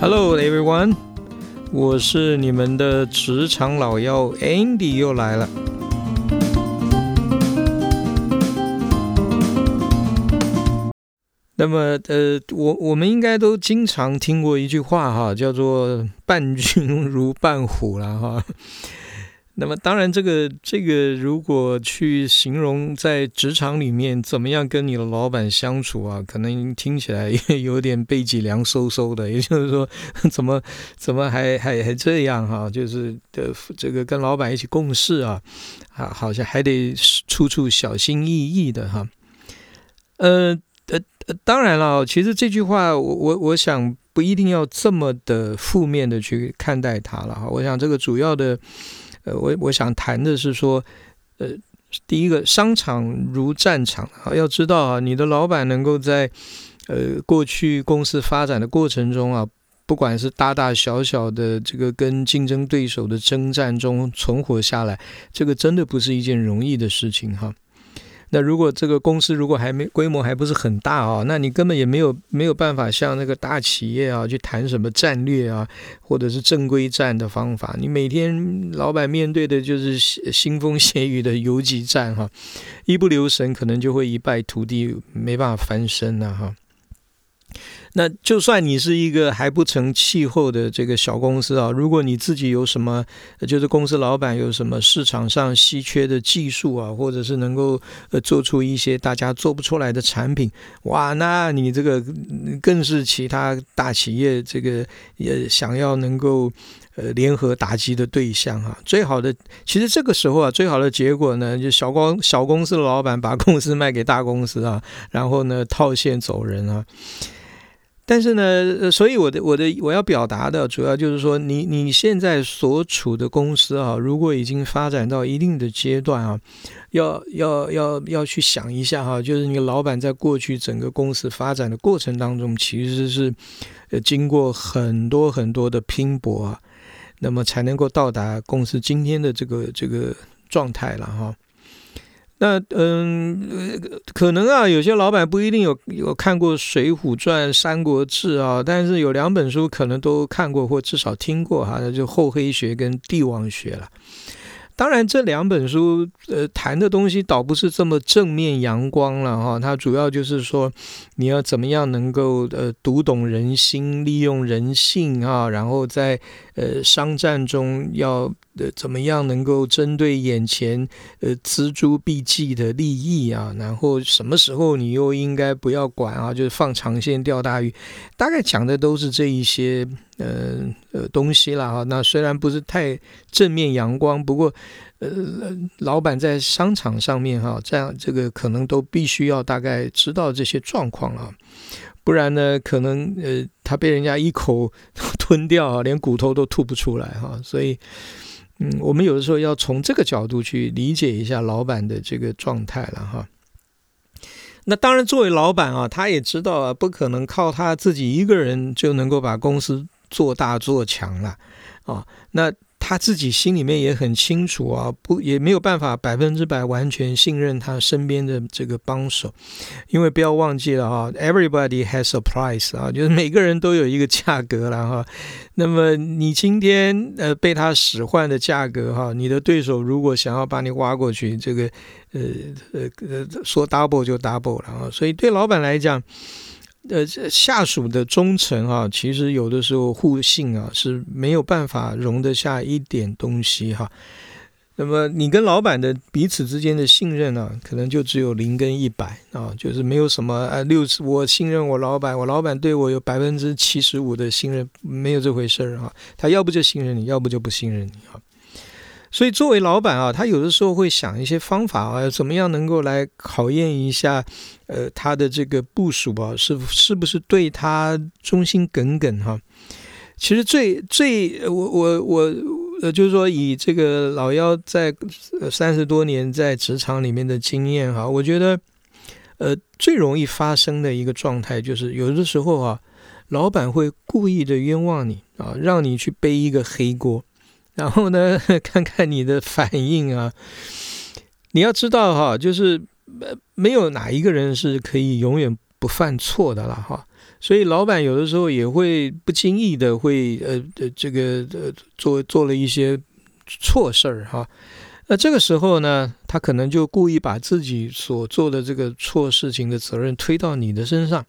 Hello everyone，我是你们的职场老妖 Andy 又来了。那么，呃，我我们应该都经常听过一句话哈，叫做“伴君如伴虎”了哈。那么，当然，这个这个，如果去形容在职场里面怎么样跟你的老板相处啊，可能听起来也有点背脊凉飕飕的。也就是说，怎么怎么还还还这样哈？就是的，这个跟老板一起共事啊，啊，好像还得处处小心翼翼的哈。呃呃，当然了，其实这句话，我我我想不一定要这么的负面的去看待它了哈。我想这个主要的。我我想谈的是说，呃，第一个，商场如战场啊，要知道啊，你的老板能够在呃过去公司发展的过程中啊，不管是大大小小的这个跟竞争对手的征战中存活下来，这个真的不是一件容易的事情哈。那如果这个公司如果还没规模还不是很大啊，那你根本也没有没有办法像那个大企业啊去谈什么战略啊，或者是正规战的方法。你每天老板面对的就是腥风血雨的游击战哈，一不留神可能就会一败涂地，没办法翻身了哈。那就算你是一个还不成气候的这个小公司啊，如果你自己有什么，就是公司老板有什么市场上稀缺的技术啊，或者是能够呃做出一些大家做不出来的产品，哇，那你这个更是其他大企业这个也想要能够呃联合打击的对象哈。最好的，其实这个时候啊，最好的结果呢，就小公小公司的老板把公司卖给大公司啊，然后呢套现走人啊。但是呢，所以我的我的我要表达的主要就是说，你你现在所处的公司啊，如果已经发展到一定的阶段啊，要要要要去想一下哈，就是你老板在过去整个公司发展的过程当中，其实是经过很多很多的拼搏啊，那么才能够到达公司今天的这个这个状态了哈。那嗯，可能啊，有些老板不一定有有看过《水浒传》《三国志》啊，但是有两本书可能都看过或至少听过哈，那就厚黑学跟帝王学了。当然，这两本书呃谈的东西倒不是这么正面阳光了哈，它主要就是说你要怎么样能够呃读懂人心，利用人性啊，然后在呃商战中要。怎么样能够针对眼前呃锱铢必计的利益啊？然后什么时候你又应该不要管啊？就是放长线钓大鱼，大概讲的都是这一些呃呃东西了哈。那虽然不是太正面阳光，不过呃老板在商场上面哈，这样这个可能都必须要大概知道这些状况啊，不然呢，可能呃他被人家一口 吞掉啊，连骨头都吐不出来哈，所以。嗯，我们有的时候要从这个角度去理解一下老板的这个状态了哈。那当然，作为老板啊，他也知道啊，不可能靠他自己一个人就能够把公司做大做强了啊。那他自己心里面也很清楚啊，不也没有办法百分之百完全信任他身边的这个帮手，因为不要忘记了哈，everybody has a price 啊，就是每个人都有一个价格了哈。那么你今天呃被他使唤的价格哈，你的对手如果想要把你挖过去，这个呃呃呃说 double 就 double 了啊。所以对老板来讲。呃，下属的忠诚啊，其实有的时候互信啊是没有办法容得下一点东西哈。那么你跟老板的彼此之间的信任呢，可能就只有零跟一百啊，就是没有什么呃六十，我信任我老板，我老板对我有百分之七十五的信任，没有这回事儿哈。他要不就信任你，要不就不信任你哈。所以，作为老板啊，他有的时候会想一些方法啊，怎么样能够来考验一下，呃，他的这个部署啊，是是不是对他忠心耿耿哈？其实最最我我我呃，就是说以这个老幺在三十多年在职场里面的经验哈，我觉得呃最容易发生的一个状态就是，有的时候啊，老板会故意的冤枉你啊，让你去背一个黑锅。然后呢，看看你的反应啊！你要知道哈，就是没有哪一个人是可以永远不犯错的了哈。所以老板有的时候也会不经意的会呃呃这个呃做做了一些错事儿哈。那这个时候呢，他可能就故意把自己所做的这个错事情的责任推到你的身上，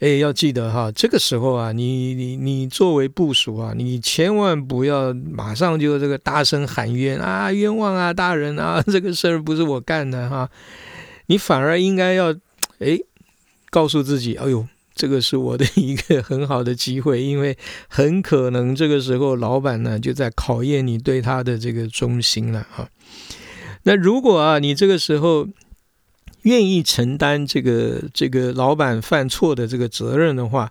哎，要记得哈，这个时候啊，你你你作为部属啊，你千万不要马上就这个大声喊冤啊，冤枉啊，大人啊，这个事儿不是我干的哈，你反而应该要哎告诉自己，哎呦。这个是我的一个很好的机会，因为很可能这个时候老板呢就在考验你对他的这个忠心了哈。那如果啊你这个时候愿意承担这个这个老板犯错的这个责任的话，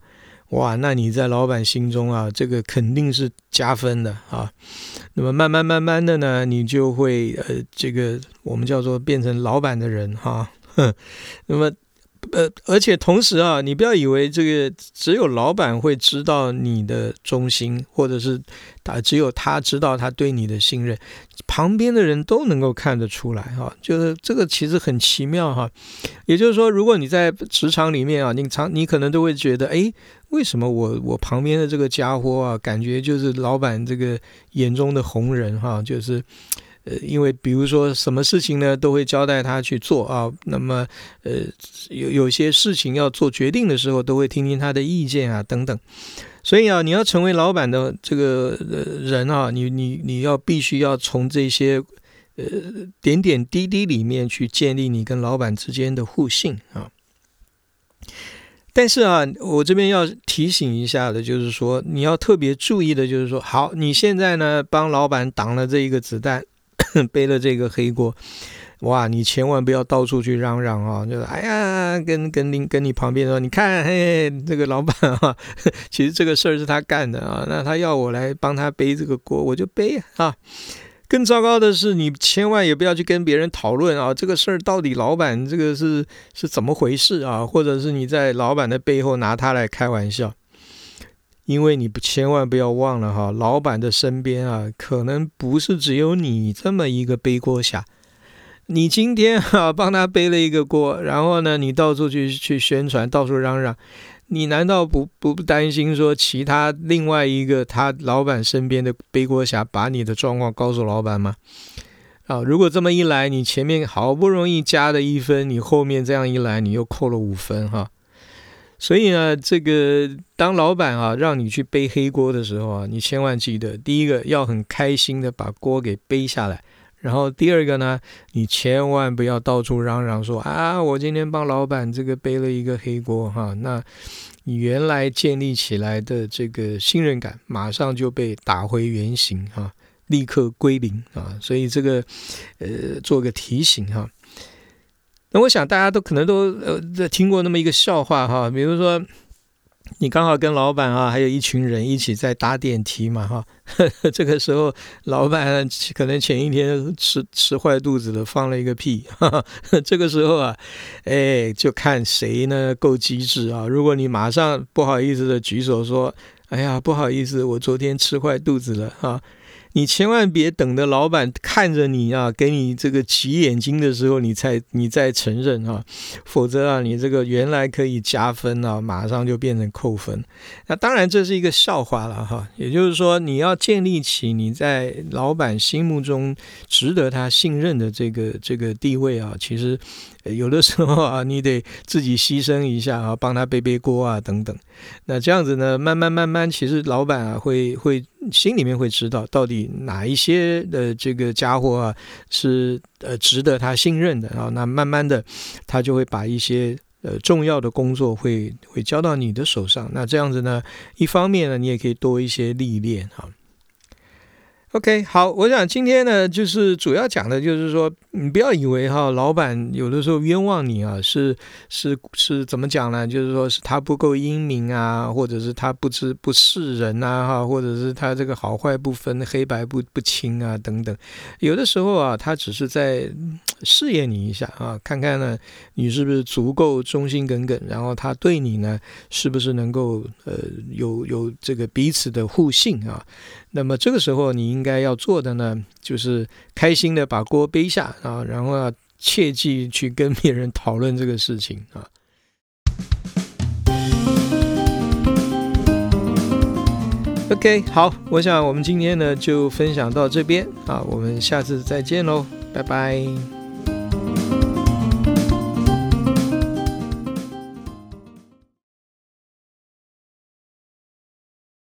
哇，那你在老板心中啊这个肯定是加分的啊。那么慢慢慢慢的呢，你就会呃这个我们叫做变成老板的人哈。那么。呃，而且同时啊，你不要以为这个只有老板会知道你的忠心，或者是他只有他知道他对你的信任，旁边的人都能够看得出来哈。就是这个其实很奇妙哈。也就是说，如果你在职场里面啊，你常你可能都会觉得，哎，为什么我我旁边的这个家伙啊，感觉就是老板这个眼中的红人哈，就是。呃，因为比如说什么事情呢，都会交代他去做啊。那么，呃，有有些事情要做决定的时候，都会听听他的意见啊，等等。所以啊，你要成为老板的这个呃人啊，你你你要必须要从这些呃点点滴滴里面去建立你跟老板之间的互信啊。但是啊，我这边要提醒一下的，就是说你要特别注意的，就是说，好，你现在呢帮老板挡了这一个子弹。背了这个黑锅，哇！你千万不要到处去嚷嚷啊！就是哎呀，跟跟您跟你旁边说，你看，嘿，这个老板啊，其实这个事儿是他干的啊，那他要我来帮他背这个锅，我就背啊。更糟糕的是，你千万也不要去跟别人讨论啊，这个事儿到底老板这个是是怎么回事啊？或者是你在老板的背后拿他来开玩笑。因为你不千万不要忘了哈，老板的身边啊，可能不是只有你这么一个背锅侠。你今天哈 帮他背了一个锅，然后呢，你到处去去宣传，到处嚷嚷，你难道不不担心说其他另外一个他老板身边的背锅侠把你的状况告诉老板吗？啊，如果这么一来，你前面好不容易加的一分，你后面这样一来，你又扣了五分哈。所以呢，这个当老板啊，让你去背黑锅的时候啊，你千万记得，第一个要很开心的把锅给背下来，然后第二个呢，你千万不要到处嚷嚷说啊，我今天帮老板这个背了一个黑锅哈，那你原来建立起来的这个信任感马上就被打回原形哈，立刻归零啊，所以这个呃，做个提醒哈。那我想大家都可能都呃在听过那么一个笑话哈，比如说你刚好跟老板啊，还有一群人一起在搭电梯嘛哈，这个时候老板可能前一天吃吃坏肚子了，放了一个屁，这个时候啊，哎就看谁呢够机智啊，如果你马上不好意思的举手说，哎呀不好意思，我昨天吃坏肚子了哈。你千万别等着老板看着你啊，给你这个挤眼睛的时候，你才你再承认啊，否则啊，你这个原来可以加分啊，马上就变成扣分。那当然这是一个笑话了哈，也就是说你要建立起你在老板心目中值得他信任的这个这个地位啊，其实有的时候 啊，你得自己牺牲一下啊，帮他背背锅啊等等。那这样子呢，慢慢慢慢，其实老板啊会会。心里面会知道到底哪一些的这个家伙啊是呃值得他信任的啊，那慢慢的他就会把一些呃重要的工作会会交到你的手上，那这样子呢，一方面呢你也可以多一些历练哈。OK，好，我想今天呢，就是主要讲的，就是说，你不要以为哈，老板有的时候冤枉你啊，是是是怎么讲呢？就是说是他不够英明啊，或者是他不知不识人呐，哈，或者是他这个好坏不分、黑白不不清啊，等等。有的时候啊，他只是在试验你一下啊，看看呢，你是不是足够忠心耿耿，然后他对你呢，是不是能够呃有有这个彼此的互信啊？那么这个时候，你应该要做的呢，就是开心的把锅背下啊然后要切记去跟别人讨论这个事情啊。Ok 好我想我们今天呢就分享到这边啊我们下次再见喽拜拜。